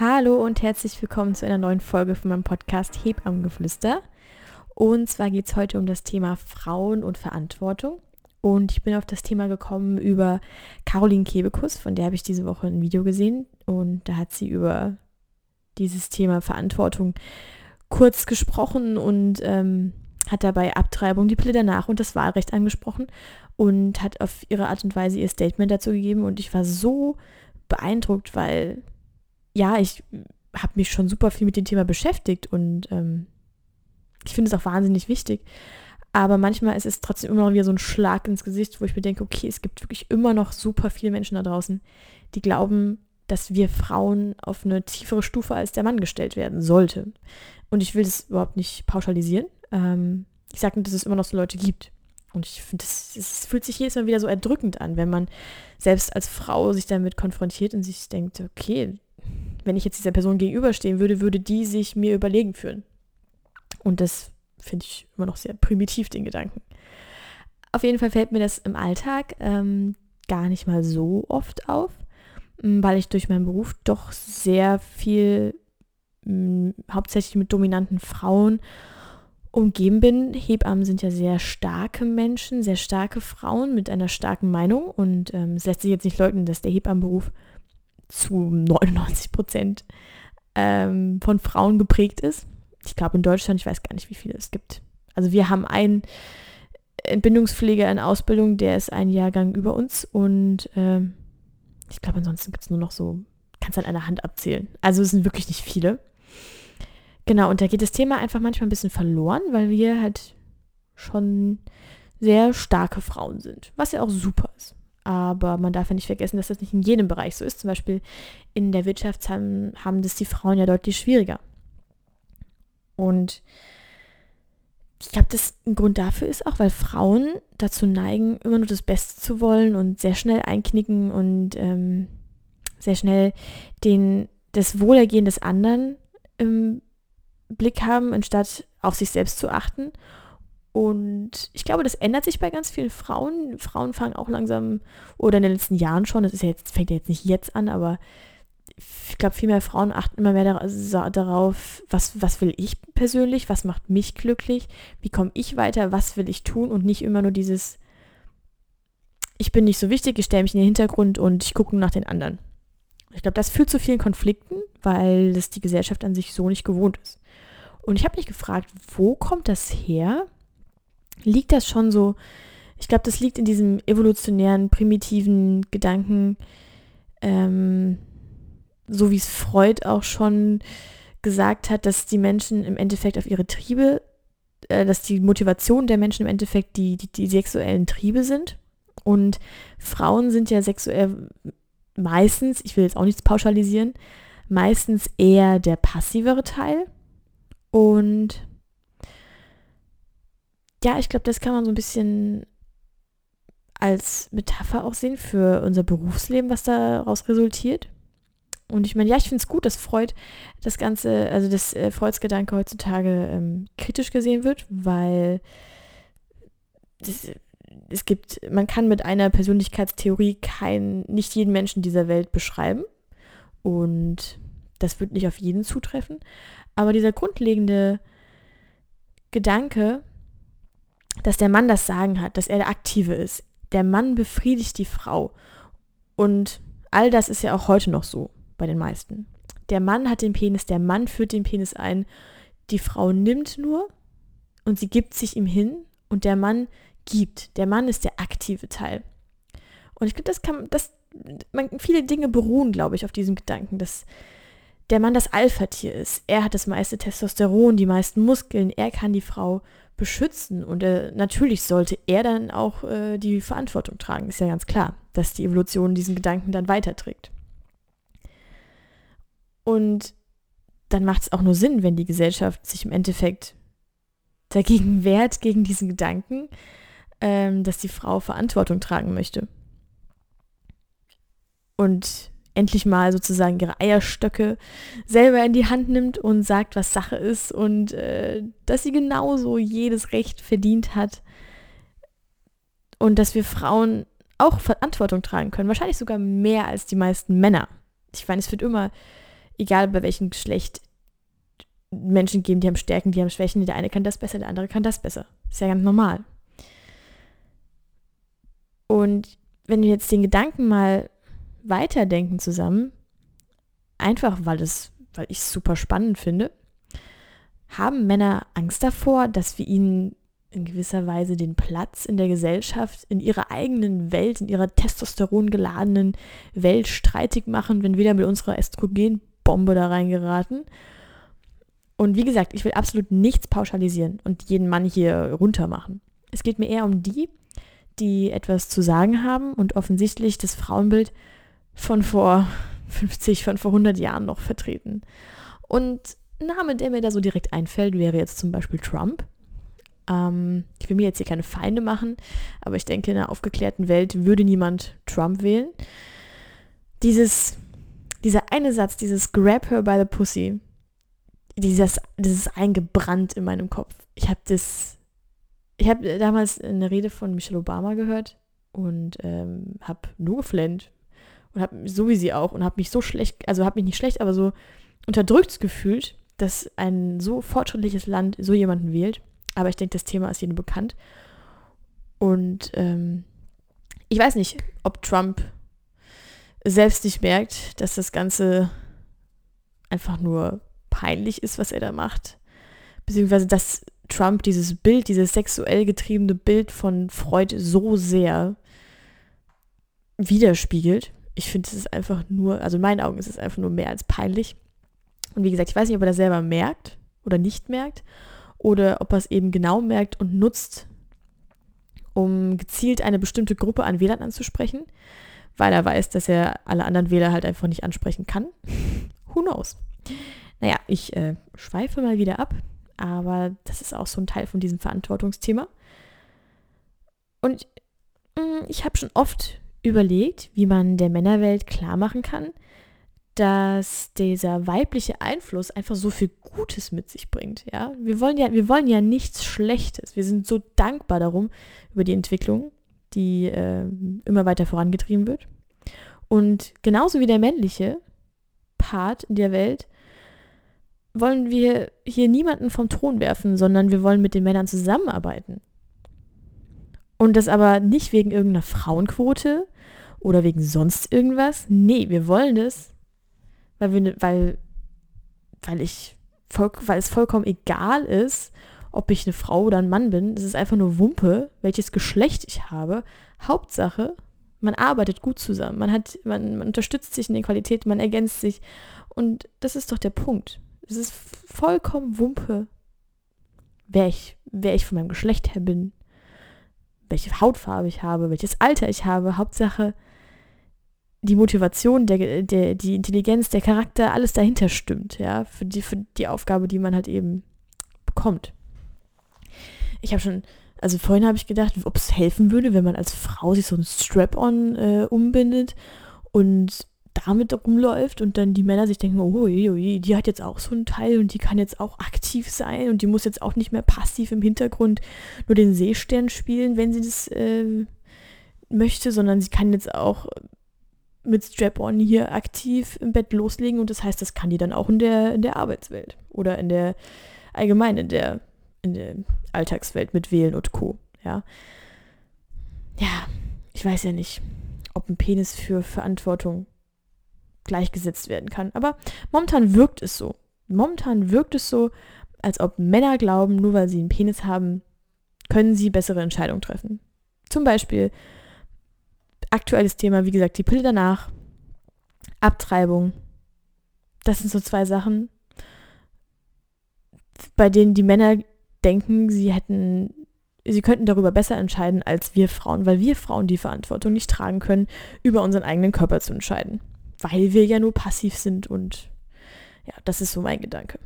Hallo und herzlich willkommen zu einer neuen Folge von meinem Podcast Hebammengeflüster. Und zwar geht es heute um das Thema Frauen und Verantwortung. Und ich bin auf das Thema gekommen über Caroline Kebekus, von der habe ich diese Woche ein Video gesehen. Und da hat sie über dieses Thema Verantwortung kurz gesprochen und ähm, hat dabei Abtreibung, die Pille danach und das Wahlrecht angesprochen und hat auf ihre Art und Weise ihr Statement dazu gegeben. Und ich war so beeindruckt, weil ja, ich habe mich schon super viel mit dem Thema beschäftigt und ähm, ich finde es auch wahnsinnig wichtig. Aber manchmal ist es trotzdem immer noch wieder so ein Schlag ins Gesicht, wo ich mir denke, okay, es gibt wirklich immer noch super viele Menschen da draußen, die glauben, dass wir Frauen auf eine tiefere Stufe als der Mann gestellt werden sollten. Und ich will das überhaupt nicht pauschalisieren. Ähm, ich sage nur, dass es immer noch so Leute gibt. Und ich finde, es fühlt sich jedes Mal wieder so erdrückend an, wenn man selbst als Frau sich damit konfrontiert und sich denkt, okay, wenn ich jetzt dieser Person gegenüberstehen würde, würde die sich mir überlegen führen. Und das finde ich immer noch sehr primitiv, den Gedanken. Auf jeden Fall fällt mir das im Alltag ähm, gar nicht mal so oft auf, weil ich durch meinen Beruf doch sehr viel mh, hauptsächlich mit dominanten Frauen umgeben bin. Hebammen sind ja sehr starke Menschen, sehr starke Frauen mit einer starken Meinung und ähm, es lässt sich jetzt nicht leugnen, dass der Hebammenberuf zu 99 Prozent ähm, von Frauen geprägt ist. Ich glaube in Deutschland, ich weiß gar nicht, wie viele es gibt. Also wir haben einen Entbindungspfleger in Ausbildung, der ist ein Jahrgang über uns und ähm, ich glaube ansonsten gibt es nur noch so, kannst an einer Hand abzählen. Also es sind wirklich nicht viele. Genau, und da geht das Thema einfach manchmal ein bisschen verloren, weil wir halt schon sehr starke Frauen sind, was ja auch super. Aber man darf ja nicht vergessen, dass das nicht in jedem Bereich so ist. Zum Beispiel in der Wirtschaft haben, haben das die Frauen ja deutlich schwieriger. Und ich glaube, das ein Grund dafür ist auch, weil Frauen dazu neigen, immer nur das Beste zu wollen und sehr schnell einknicken und ähm, sehr schnell den, das Wohlergehen des anderen im Blick haben, anstatt auf sich selbst zu achten und ich glaube, das ändert sich bei ganz vielen Frauen. Frauen fangen auch langsam, oder in den letzten Jahren schon, das ist ja jetzt, fängt ja jetzt nicht jetzt an, aber ich glaube, viel mehr Frauen achten immer mehr darauf, was, was will ich persönlich, was macht mich glücklich, wie komme ich weiter, was will ich tun und nicht immer nur dieses, ich bin nicht so wichtig, ich stelle mich in den Hintergrund und ich gucke nach den anderen. Ich glaube, das führt zu vielen Konflikten, weil das die Gesellschaft an sich so nicht gewohnt ist. Und ich habe mich gefragt, wo kommt das her, liegt das schon so, ich glaube, das liegt in diesem evolutionären, primitiven Gedanken, ähm, so wie es Freud auch schon gesagt hat, dass die Menschen im Endeffekt auf ihre Triebe, äh, dass die Motivation der Menschen im Endeffekt die, die, die sexuellen Triebe sind. Und Frauen sind ja sexuell meistens, ich will jetzt auch nichts pauschalisieren, meistens eher der passivere Teil. Und ja, ich glaube, das kann man so ein bisschen als Metapher auch sehen für unser Berufsleben, was daraus resultiert. Und ich meine, ja, ich finde es gut, dass Freud das Ganze, also dass äh, Freuds Gedanke heutzutage ähm, kritisch gesehen wird, weil das, es gibt, man kann mit einer Persönlichkeitstheorie kein, nicht jeden Menschen dieser Welt beschreiben. Und das wird nicht auf jeden zutreffen. Aber dieser grundlegende Gedanke, dass der Mann das Sagen hat, dass er der Aktive ist. Der Mann befriedigt die Frau. Und all das ist ja auch heute noch so bei den meisten. Der Mann hat den Penis, der Mann führt den Penis ein, die Frau nimmt nur und sie gibt sich ihm hin und der Mann gibt. Der Mann ist der aktive Teil. Und ich glaube, das kann, das, man, viele Dinge beruhen, glaube ich, auf diesem Gedanken, dass der Mann das Alpha-Tier ist. Er hat das meiste Testosteron, die meisten Muskeln, er kann die Frau beschützen. Und äh, natürlich sollte er dann auch äh, die Verantwortung tragen. Ist ja ganz klar, dass die Evolution diesen Gedanken dann weiterträgt. Und dann macht es auch nur Sinn, wenn die Gesellschaft sich im Endeffekt dagegen wehrt, gegen diesen Gedanken, ähm, dass die Frau Verantwortung tragen möchte. Und endlich mal sozusagen ihre Eierstöcke selber in die Hand nimmt und sagt, was Sache ist und äh, dass sie genauso jedes Recht verdient hat und dass wir Frauen auch Verantwortung tragen können, wahrscheinlich sogar mehr als die meisten Männer. Ich meine, es wird immer egal bei welchem Geschlecht, Menschen geben, die haben Stärken, die haben Schwächen. Der eine kann das besser, der andere kann das besser. Ist ja ganz normal. Und wenn wir jetzt den Gedanken mal weiterdenken zusammen, einfach weil weil ich es super spannend finde, haben Männer Angst davor, dass wir ihnen in gewisser Weise den Platz in der Gesellschaft, in ihrer eigenen Welt, in ihrer testosteron geladenen Welt streitig machen, wenn wir da mit unserer Östrogenbombe da reingeraten. Und wie gesagt, ich will absolut nichts pauschalisieren und jeden Mann hier runter machen. Es geht mir eher um die, die etwas zu sagen haben und offensichtlich das Frauenbild von vor 50, von vor 100 Jahren noch vertreten. Und ein Name, der mir da so direkt einfällt, wäre jetzt zum Beispiel Trump. Ähm, ich will mir jetzt hier keine Feinde machen, aber ich denke, in einer aufgeklärten Welt würde niemand Trump wählen. Dieses, dieser eine Satz, dieses Grab her by the pussy, dieses, das ist eingebrannt in meinem Kopf. Ich habe das, ich habe damals eine Rede von Michelle Obama gehört und ähm, habe nur geflennt und habe so wie sie auch und habe mich so schlecht, also habe mich nicht schlecht, aber so unterdrückt gefühlt, dass ein so fortschrittliches Land so jemanden wählt. Aber ich denke, das Thema ist jedem bekannt. Und ähm, ich weiß nicht, ob Trump selbst nicht merkt, dass das Ganze einfach nur peinlich ist, was er da macht. Beziehungsweise, dass Trump dieses Bild, dieses sexuell getriebene Bild von Freud so sehr widerspiegelt. Ich finde, es ist einfach nur, also in meinen Augen ist es einfach nur mehr als peinlich. Und wie gesagt, ich weiß nicht, ob er das selber merkt oder nicht merkt oder ob er es eben genau merkt und nutzt, um gezielt eine bestimmte Gruppe an Wählern anzusprechen, weil er weiß, dass er alle anderen Wähler halt einfach nicht ansprechen kann. Who knows? Naja, ich äh, schweife mal wieder ab, aber das ist auch so ein Teil von diesem Verantwortungsthema. Und mh, mm, ich habe schon oft überlegt, wie man der Männerwelt klar machen kann, dass dieser weibliche Einfluss einfach so viel Gutes mit sich bringt. Ja, wir wollen ja, wir wollen ja nichts Schlechtes. Wir sind so dankbar darum über die Entwicklung, die äh, immer weiter vorangetrieben wird. Und genauso wie der männliche Part in der Welt wollen wir hier niemanden vom Thron werfen, sondern wir wollen mit den Männern zusammenarbeiten. Und das aber nicht wegen irgendeiner Frauenquote oder wegen sonst irgendwas. Nee, wir wollen das, weil, wir, weil, weil, ich, weil es vollkommen egal ist, ob ich eine Frau oder ein Mann bin. Es ist einfach nur Wumpe, welches Geschlecht ich habe. Hauptsache, man arbeitet gut zusammen. Man, hat, man, man unterstützt sich in den Qualitäten, man ergänzt sich. Und das ist doch der Punkt. Es ist vollkommen Wumpe, wer ich, wer ich von meinem Geschlecht her bin, welche Hautfarbe ich habe, welches Alter ich habe. Hauptsache, die Motivation, der, der, die Intelligenz, der Charakter, alles dahinter stimmt, ja, für die, für die Aufgabe, die man halt eben bekommt. Ich habe schon, also vorhin habe ich gedacht, ob es helfen würde, wenn man als Frau sich so ein Strap-on äh, umbindet und damit rumläuft und dann die Männer sich denken, oh, die hat jetzt auch so einen Teil und die kann jetzt auch aktiv sein und die muss jetzt auch nicht mehr passiv im Hintergrund nur den Seestern spielen, wenn sie das äh, möchte, sondern sie kann jetzt auch mit Strap-on hier aktiv im Bett loslegen und das heißt, das kann die dann auch in der, in der Arbeitswelt oder in der allgemein in der, in der Alltagswelt mit Wählen und Co. Ja. Ja, ich weiß ja nicht, ob ein Penis für Verantwortung gleichgesetzt werden kann. Aber momentan wirkt es so. Momentan wirkt es so, als ob Männer glauben, nur weil sie einen Penis haben, können sie bessere Entscheidungen treffen. Zum Beispiel aktuelles Thema, wie gesagt, die Pille danach, Abtreibung. Das sind so zwei Sachen, bei denen die Männer denken, sie hätten, sie könnten darüber besser entscheiden als wir Frauen, weil wir Frauen die Verantwortung nicht tragen können, über unseren eigenen Körper zu entscheiden weil wir ja nur passiv sind und ja, das ist so mein Gedanke.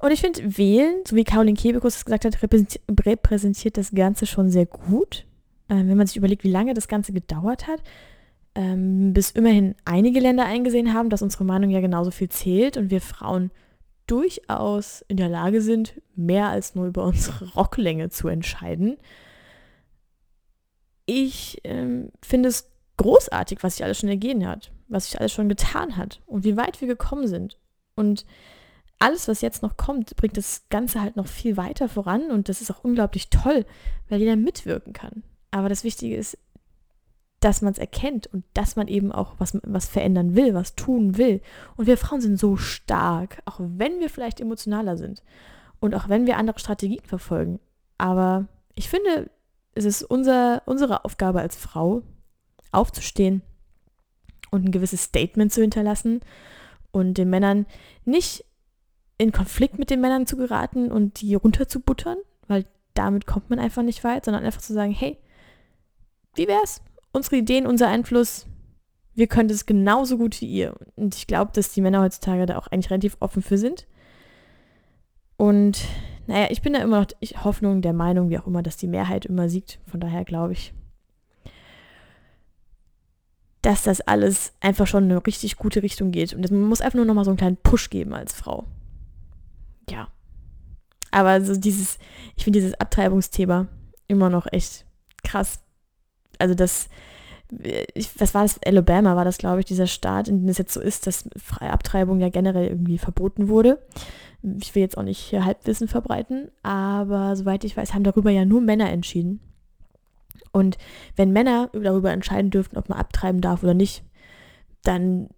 Und ich finde, wählen, so wie Caroline Kebekus es gesagt hat, repräsentiert das Ganze schon sehr gut. Ähm, wenn man sich überlegt, wie lange das Ganze gedauert hat, ähm, bis immerhin einige Länder eingesehen haben, dass unsere Meinung ja genauso viel zählt und wir Frauen durchaus in der Lage sind, mehr als nur über unsere Rocklänge zu entscheiden. Ich ähm, finde es großartig, was sich alles schon ergeben hat. was sich alles schon getan hat und wie weit wir gekommen sind. Und alles, was jetzt noch kommt, bringt das Ganze halt noch viel weiter voran und das ist auch unglaublich toll, weil jeder mitwirken kann. Aber das Wichtige ist, dass man es erkennt und dass man eben auch was, was verändern will, was tun will. Und wir Frauen sind so stark, auch wenn wir vielleicht emotionaler sind und auch wenn wir andere Strategien verfolgen. Aber ich finde, es ist unser, unsere Aufgabe als Frau, aufzustehen und ein gewisses Statement zu hinterlassen und den Männern nicht in Konflikt mit den Männern zu geraten und die runterzubuttern, weil damit kommt man einfach nicht weit, sondern einfach zu sagen, hey, wie wär's? Unsere Ideen, unser Einfluss, wir können das genauso gut wie ihr. Und ich glaube, dass die Männer heutzutage da auch eigentlich relativ offen für sind. Und naja, ich bin da immer noch ich, Hoffnung, der Meinung, wie auch immer, dass die Mehrheit immer siegt. Von daher glaube ich, dass das alles einfach schon in eine richtig gute Richtung geht. Und man muss einfach nur noch mal so einen kleinen Push geben als Frau. Ja. Aber so dieses, ich finde dieses Abtreibungsthema immer noch echt krass. Also das, was war das? Alabama war das, glaube ich, dieser Staat, in dem es jetzt so ist, dass freie Abtreibung ja generell irgendwie verboten wurde. Ich will jetzt auch nicht hier Halbwissen verbreiten, aber soweit ich weiß, haben darüber ja nur Männer entschieden. Und wenn Männer darüber entscheiden dürften, ob man abtreiben darf oder nicht, dann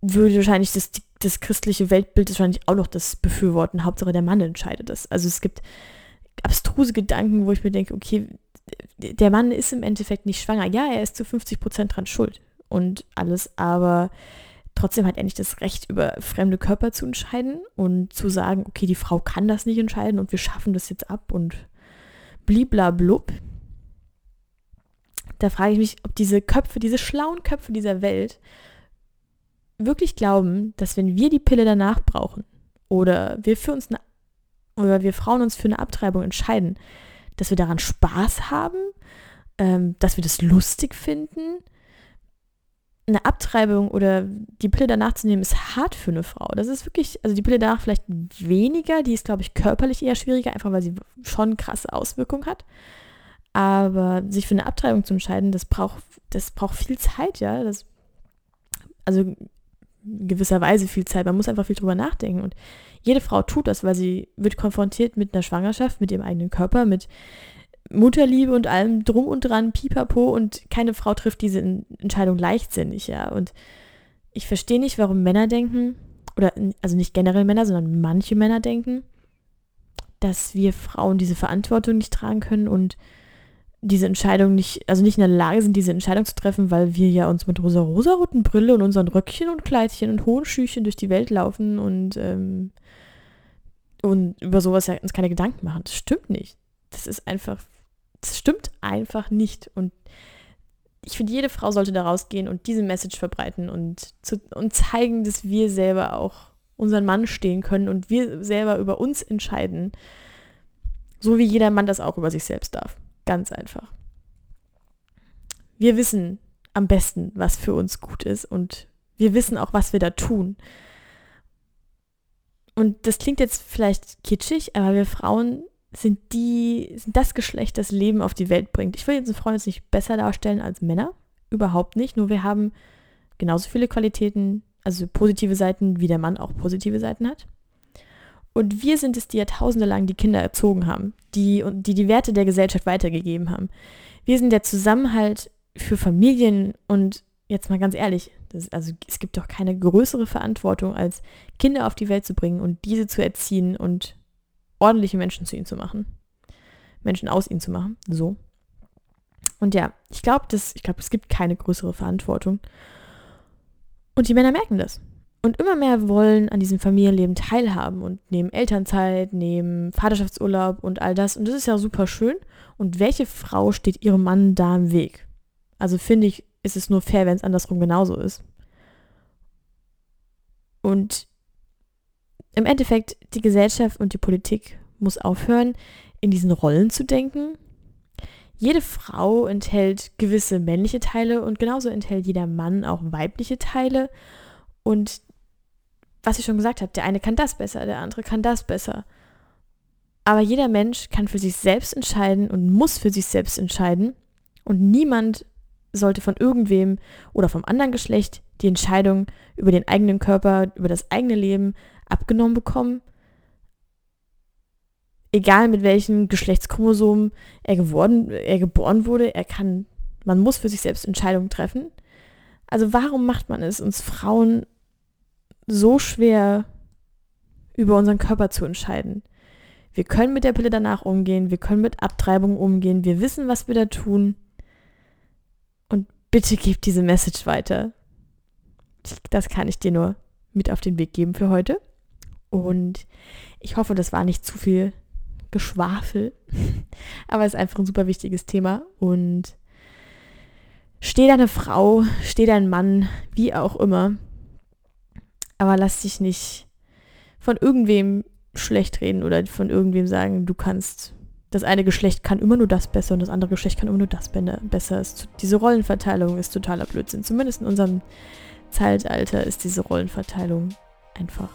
würde wahrscheinlich das, das christliche Weltbild wahrscheinlich auch noch das befürworten. Hauptsache der Mann entscheidet das. Also es gibt abstruse Gedanken, wo ich mir denke, okay, der Mann ist im Endeffekt nicht schwanger. Ja, er ist zu 50 Prozent dran schuld und alles, aber trotzdem hat er nicht das Recht, über fremde Körper zu entscheiden und zu sagen, okay, die Frau kann das nicht entscheiden und wir schaffen das jetzt ab und bliblablub da frage ich mich, ob diese Köpfe, diese schlauen Köpfe dieser Welt wirklich glauben, dass wenn wir die Pille danach brauchen oder wir für uns eine, oder wir Frauen uns für eine Abtreibung entscheiden, dass wir daran Spaß haben, ähm, dass wir das lustig finden. Eine Abtreibung oder die Pille danach zu nehmen, ist hart für eine Frau. Das ist wirklich, also die Pille danach vielleicht weniger, die ist, glaube ich, körperlich eher schwieriger, einfach weil sie schon krasse Auswirkungen hat. Aber sich für eine Abtreibung zu entscheiden, das braucht, das braucht viel Zeit, ja. Das, also gewisserweise viel Zeit. Man muss einfach viel drüber nachdenken. Und jede Frau tut das, weil sie wird konfrontiert mit einer Schwangerschaft, mit ihrem eigenen Körper, mit Mutterliebe und allem drum und dran, pipapo. Und keine Frau trifft diese Entscheidung leichtsinnig, ja. Und ich verstehe nicht, warum Männer denken, oder also nicht generell Männer, sondern manche Männer denken, dass wir Frauen diese Verantwortung nicht tragen können und diese Entscheidung nicht, also nicht in der Lage sind, diese Entscheidung zu treffen, weil wir ja uns mit rosa-rosa-roten Brille und unseren Röckchen und Kleidchen und hohen Schüchen durch die Welt laufen und, ähm, und über sowas ja uns keine Gedanken machen. Das stimmt nicht. Das ist einfach, das stimmt einfach nicht. Und ich finde, jede Frau sollte da rausgehen und diese Message verbreiten und, zu, und zeigen, dass wir selber auch unseren Mann stehen können und wir selber über uns entscheiden. So wie jeder Mann das auch über sich selbst darf. Ganz einfach. Wir wissen am besten, was für uns gut ist und wir wissen auch, was wir da tun. Und das klingt jetzt vielleicht kitschig, aber wir Frauen sind die, sind das Geschlecht, das Leben auf die Welt bringt. Ich will jetzt Frauen jetzt nicht besser darstellen als Männer. Überhaupt nicht. Nur wir haben genauso viele Qualitäten, also positive Seiten, wie der Mann auch positive Seiten hat. Und wir sind es, die Jahrtausende lang die Kinder erzogen haben, die, die die Werte der Gesellschaft weitergegeben haben. Wir sind der Zusammenhalt für Familien und jetzt mal ganz ehrlich, das, also es gibt doch keine größere Verantwortung, als Kinder auf die Welt zu bringen und diese zu erziehen und ordentliche Menschen zu ihnen zu machen. Menschen aus ihnen zu machen. So. Und ja, ich glaube, ich glaube, es gibt keine größere Verantwortung. Und die Männer merken das und immer mehr wollen an diesem Familienleben teilhaben und nehmen Elternzeit, nehmen Vaterschaftsurlaub und all das. Und das ist ja super schön. Und welche Frau steht ihrem Mann da im Weg? Also finde ich, ist es nur fair, wenn es andersrum genauso ist. Und im Endeffekt, die Gesellschaft und die Politik muss aufhören, in diesen Rollen zu denken. Jede Frau enthält gewisse männliche Teile und genauso enthält jeder Mann auch weibliche Teile. Und was ich schon gesagt habe, der eine kann das besser, der andere kann das besser. Aber jeder Mensch kann für sich selbst entscheiden und muss für sich selbst entscheiden. Und niemand sollte von irgendwem oder vom anderen Geschlecht die Entscheidung über den eigenen Körper, über das eigene Leben abgenommen bekommen. Egal mit welchen Geschlechtschromosomen er geworden, er geboren wurde, er kann, man muss für sich selbst Entscheidungen treffen. Also warum macht man es uns Frauen so schwer, über unseren Körper zu entscheiden? Wir können mit der Pille danach umgehen, wir können mit Abtreibung umgehen, wir wissen, was wir da tun. Und bitte gebt diese Message weiter. Das kann ich dir nur mit auf den Weg geben für heute. Und ich hoffe, das war nicht zu viel Geschwafel. Aber es ist einfach ein super wichtiges Thema. Und steh deine Frau, steh dein Mann, wie auch immer. Aber lass dich nicht von irgendwem schlecht reden oder von irgendwem sagen, du kannst, das eine Geschlecht kann immer nur das besser und das andere Geschlecht kann immer nur das besser. diese Rollenverteilung ist totaler Blödsinn. Zumindest in unserem Zeitalter ist diese Rollenverteilung einfach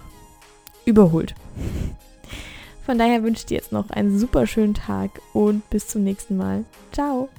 überholt. Von daher wünsche ich dir jetzt noch einen super schönen Tag und bis zum nächsten Mal. Ciao!